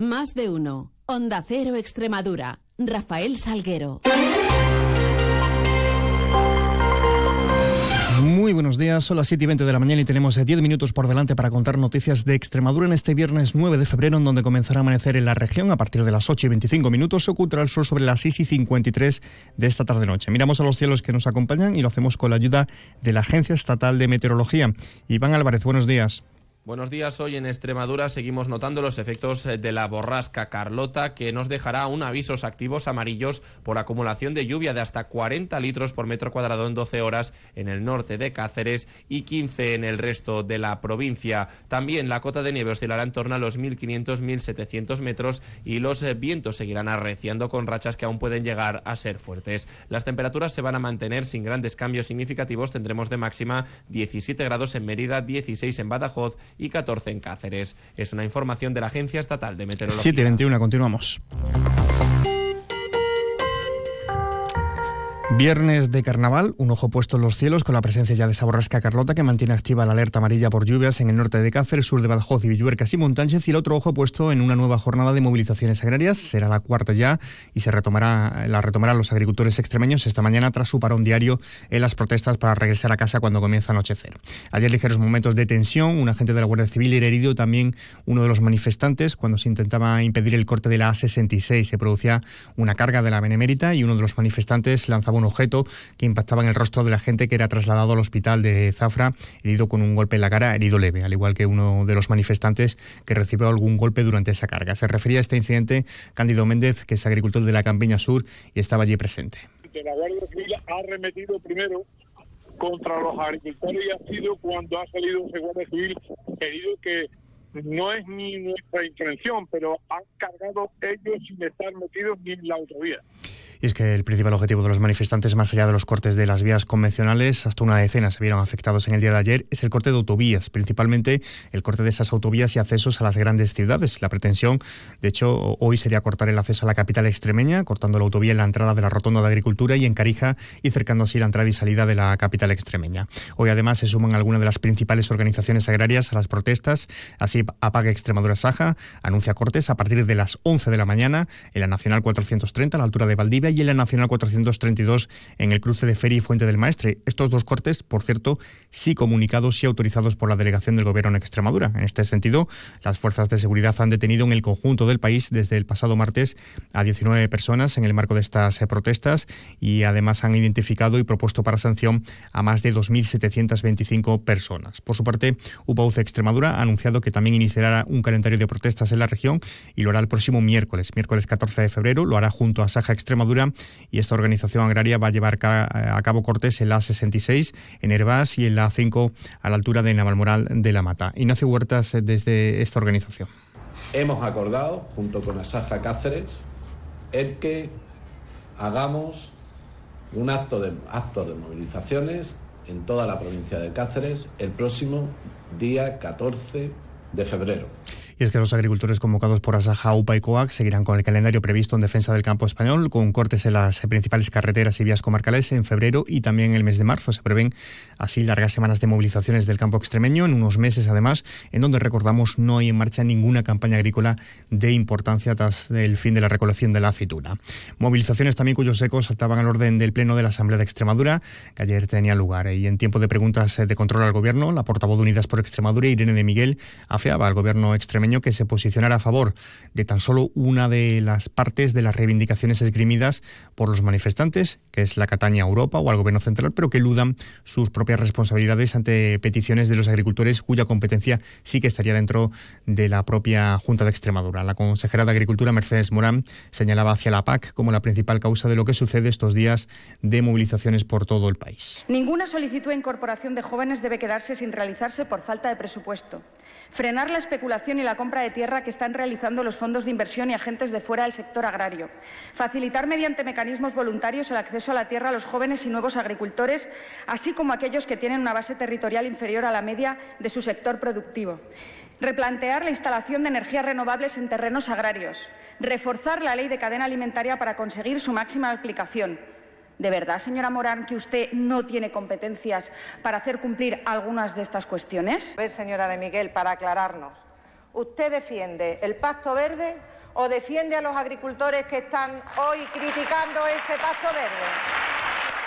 Más de uno. Onda Cero Extremadura. Rafael Salguero. Muy buenos días, son las 7 y 20 de la mañana y tenemos 10 eh, minutos por delante para contar noticias de Extremadura en este viernes 9 de febrero, en donde comenzará a amanecer en la región a partir de las 8 y 25 minutos. Se ocultará el sol sobre las 6 y 53 de esta tarde-noche. Miramos a los cielos que nos acompañan y lo hacemos con la ayuda de la Agencia Estatal de Meteorología. Iván Álvarez, buenos días. Buenos días, hoy en Extremadura seguimos notando los efectos eh, de la borrasca Carlota que nos dejará un avisos activos amarillos por acumulación de lluvia de hasta 40 litros por metro cuadrado en 12 horas en el norte de Cáceres y 15 en el resto de la provincia. También la cota de nieve oscilará en torno a los 1.500-1.700 metros y los eh, vientos seguirán arreciando con rachas que aún pueden llegar a ser fuertes. Las temperaturas se van a mantener sin grandes cambios significativos. Tendremos de máxima 17 grados en Mérida, 16 en Badajoz y 14 en Cáceres. Es una información de la Agencia Estatal de Meteorología. 7.21, continuamos. Viernes de carnaval, un ojo puesto en los cielos con la presencia ya de esa borrasca Carlota que mantiene activa la alerta amarilla por lluvias en el norte de Cáceres, sur de Badajoz y Villuercas y Montánchez y el otro ojo puesto en una nueva jornada de movilizaciones agrarias, será la cuarta ya y se retomará la retomarán los agricultores extremeños esta mañana tras su parón diario en las protestas para regresar a casa cuando comienza a anochecer. Ayer ligeros momentos de tensión, un agente de la Guardia Civil era herido también uno de los manifestantes cuando se intentaba impedir el corte de la A66, se producía una carga de la Benemérita y uno de los manifestantes lanzaba un objeto que impactaba en el rostro de la gente que era trasladado al hospital de Zafra, herido con un golpe en la cara, herido leve, al igual que uno de los manifestantes que recibió algún golpe durante esa carga. Se refería a este incidente Cándido Méndez, que es agricultor de la Campiña Sur y estaba allí presente. La Guardia Civil ha primero contra los agricultores y ha sido cuando ha salido Civil herido que no es ni nuestra pero han cargado ellos sin estar metidos ni en la autovía. Y es que el principal objetivo de los manifestantes, más allá de los cortes de las vías convencionales, hasta una decena se vieron afectados en el día de ayer, es el corte de autovías, principalmente el corte de esas autovías y accesos a las grandes ciudades. La pretensión, de hecho, hoy sería cortar el acceso a la capital extremeña, cortando la autovía en la entrada de la Rotonda de Agricultura y en Carija y cercando así la entrada y salida de la capital extremeña. Hoy además se suman algunas de las principales organizaciones agrarias a las protestas. Así, Apaga Extremadura Saja anuncia cortes a partir de las 11 de la mañana en la Nacional 430 a la altura de Valdivia y en la Nacional 432 en el cruce de Feria y Fuente del Maestre. Estos dos cortes, por cierto, sí comunicados y autorizados por la delegación del Gobierno en Extremadura. En este sentido, las fuerzas de seguridad han detenido en el conjunto del país desde el pasado martes a 19 personas en el marco de estas eh, protestas y además han identificado y propuesto para sanción a más de 2.725 personas. Por su parte, UPAUC Extremadura ha anunciado que también iniciará un calendario de protestas en la región y lo hará el próximo miércoles, miércoles 14 de febrero, lo hará junto a Saja Extremadura y esta organización agraria va a llevar a cabo cortes en la A66, en Herbás y en la A5 a la altura de Navalmoral de la Mata. Ignacio Huertas eh, desde esta organización. Hemos acordado, junto con Asaja Cáceres, el que hagamos un acto de, acto de movilizaciones en toda la provincia de Cáceres el próximo día 14 de febrero. Y es que los agricultores convocados por Asaja, UPA y COAC seguirán con el calendario previsto en defensa del campo español, con cortes en las principales carreteras y vías comarcales en febrero y también el mes de marzo. Se prevén así largas semanas de movilizaciones del campo extremeño, en unos meses además, en donde recordamos no hay en marcha ninguna campaña agrícola de importancia tras el fin de la recolección de la aceituna. Movilizaciones también cuyos ecos saltaban al orden del Pleno de la Asamblea de Extremadura, que ayer tenía lugar. Y en tiempo de preguntas de control al Gobierno, la portavoz de Unidas por Extremadura, Irene de Miguel, afeaba al Gobierno extremeño que se posicionara a favor de tan solo una de las partes de las reivindicaciones esgrimidas por los manifestantes, que es la Cataña Europa o al Gobierno central, pero que eludan sus propias responsabilidades ante peticiones de los agricultores cuya competencia sí que estaría dentro de la propia Junta de Extremadura. La consejera de Agricultura, Mercedes Morán, señalaba hacia la PAC como la principal causa de lo que sucede estos días de movilizaciones por todo el país. Ninguna solicitud de incorporación de jóvenes debe quedarse sin realizarse por falta de presupuesto. Frenar la especulación y la compra de tierra que están realizando los fondos de inversión y agentes de fuera del sector agrario. Facilitar mediante mecanismos voluntarios el acceso a la tierra a los jóvenes y nuevos agricultores, así como a aquellos que tienen una base territorial inferior a la media de su sector productivo replantear la instalación de energías renovables en terrenos agrarios, reforzar la ley de cadena alimentaria para conseguir su máxima aplicación, ¿De verdad, señora Morán, que usted no tiene competencias para hacer cumplir algunas de estas cuestiones? A ver, señora de Miguel, para aclararnos. ¿Usted defiende el pacto verde o defiende a los agricultores que están hoy criticando ese pacto verde?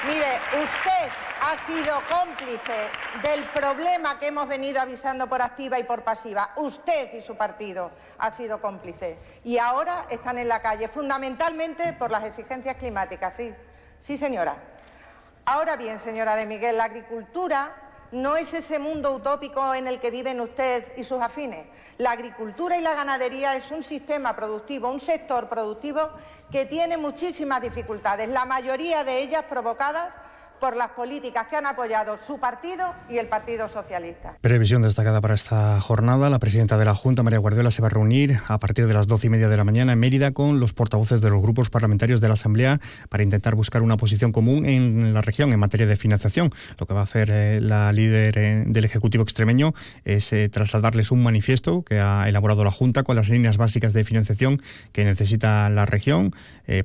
Mire, usted ha sido cómplice del problema que hemos venido avisando por activa y por pasiva. Usted y su partido ha sido cómplice. Y ahora están en la calle, fundamentalmente por las exigencias climáticas. Sí, sí, señora. Ahora bien, señora de Miguel, la agricultura no es ese mundo utópico en el que viven usted y sus afines. La agricultura y la ganadería es un sistema productivo, un sector productivo que tiene muchísimas dificultades, la mayoría de ellas provocadas por las políticas que han apoyado su partido y el Partido Socialista. Previsión destacada para esta jornada. La presidenta de la Junta, María Guardiola, se va a reunir a partir de las doce y media de la mañana en Mérida con los portavoces de los grupos parlamentarios de la Asamblea para intentar buscar una posición común en la región en materia de financiación. Lo que va a hacer eh, la líder eh, del Ejecutivo extremeño es eh, trasladarles un manifiesto que ha elaborado la Junta con las líneas básicas de financiación que necesita la región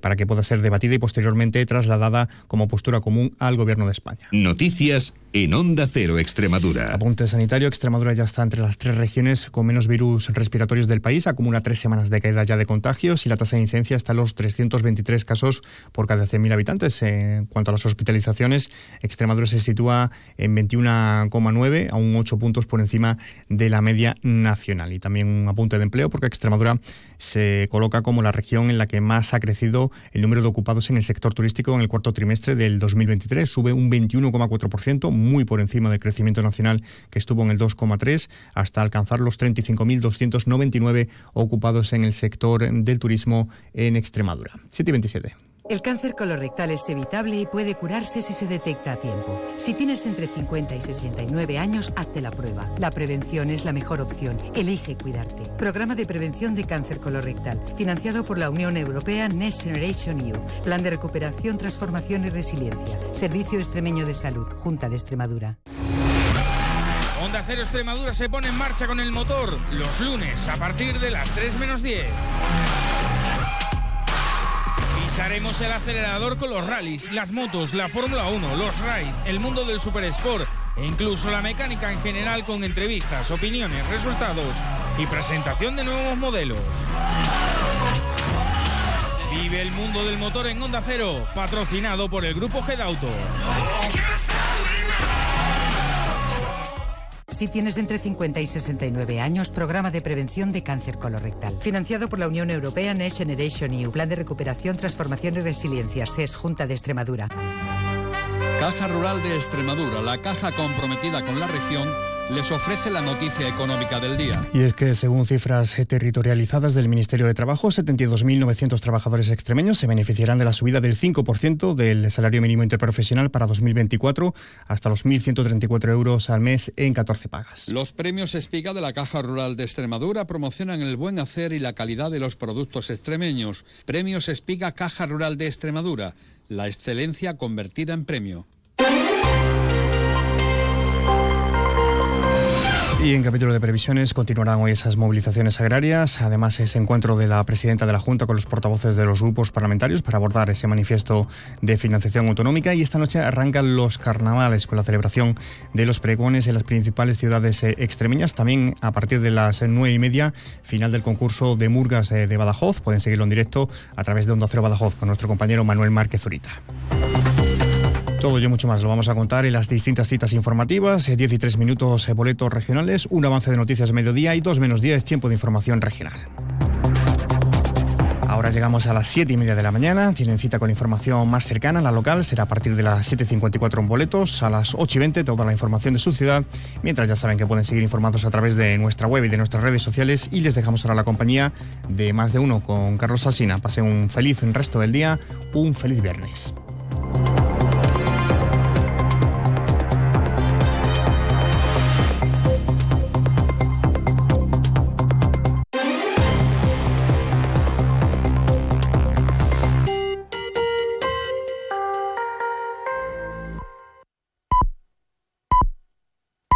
para que pueda ser debatida y posteriormente trasladada como postura común al Gobierno Gobierno de España. Noticias en Onda Cero Extremadura. Apunte sanitario, Extremadura ya está entre las tres regiones con menos virus respiratorios del país, acumula tres semanas de caída ya de contagios y la tasa de incidencia está en los 323 casos por cada 100.000 habitantes. En cuanto a las hospitalizaciones, Extremadura se sitúa en 21,9, a un 8 puntos por encima de la media nacional. Y también un apunte de empleo, porque Extremadura se coloca como la región en la que más ha crecido el número de ocupados en el sector turístico en el cuarto trimestre del 2023. Sube un 21,4%, muy por encima del crecimiento nacional que estuvo en el 2,3%, hasta alcanzar los 35.299 ocupados en el sector del turismo en Extremadura. 727. El cáncer colorectal es evitable y puede curarse si se detecta a tiempo. Si tienes entre 50 y 69 años, hazte la prueba. La prevención es la mejor opción. Elige cuidarte. Programa de prevención de cáncer colorectal, financiado por la Unión Europea Next Generation EU. Plan de recuperación, transformación y resiliencia. Servicio Extremeño de Salud, Junta de Extremadura. Onda Cero Extremadura se pone en marcha con el motor los lunes a partir de las 3 menos 10. Pisaremos el acelerador con los rallies, las motos, la Fórmula 1, los rides, el mundo del super sport e incluso la mecánica en general con entrevistas, opiniones, resultados y presentación de nuevos modelos. Vive el mundo del motor en Onda Cero, patrocinado por el grupo Gedauto. Si tienes entre 50 y 69 años, programa de prevención de cáncer colorectal. Financiado por la Unión Europea Next Generation EU, Plan de Recuperación, Transformación y Resiliencia, SES, Junta de Extremadura. Caja Rural de Extremadura, la caja comprometida con la región les ofrece la noticia económica del día. Y es que según cifras territorializadas del Ministerio de Trabajo, 72.900 trabajadores extremeños se beneficiarán de la subida del 5% del salario mínimo interprofesional para 2024 hasta los 1.134 euros al mes en 14 pagas. Los premios Espiga de la Caja Rural de Extremadura promocionan el buen hacer y la calidad de los productos extremeños. Premios Espiga Caja Rural de Extremadura, la excelencia convertida en premio. Y en capítulo de previsiones continuarán hoy esas movilizaciones agrarias, además ese encuentro de la presidenta de la Junta con los portavoces de los grupos parlamentarios para abordar ese manifiesto de financiación autonómica. Y esta noche arrancan los carnavales con la celebración de los pregones en las principales ciudades eh, extremeñas, también a partir de las nueve y media, final del concurso de Murgas eh, de Badajoz, pueden seguirlo en directo a través de Onda Cero Badajoz con nuestro compañero Manuel Márquez Zurita. Todo y mucho más lo vamos a contar en las distintas citas informativas, 10 eh, y 3 minutos eh, boletos regionales, un avance de noticias mediodía y 2 menos 10 tiempo de información regional. Ahora llegamos a las 7 y media de la mañana. Tienen cita con información más cercana. La local será a partir de las 7.54 en boletos. A las 8 y 20 toda la información de su ciudad. Mientras ya saben que pueden seguir informados a través de nuestra web y de nuestras redes sociales. Y les dejamos ahora la compañía de más de uno con Carlos Alsina. Pasen un feliz resto del día. Un feliz viernes.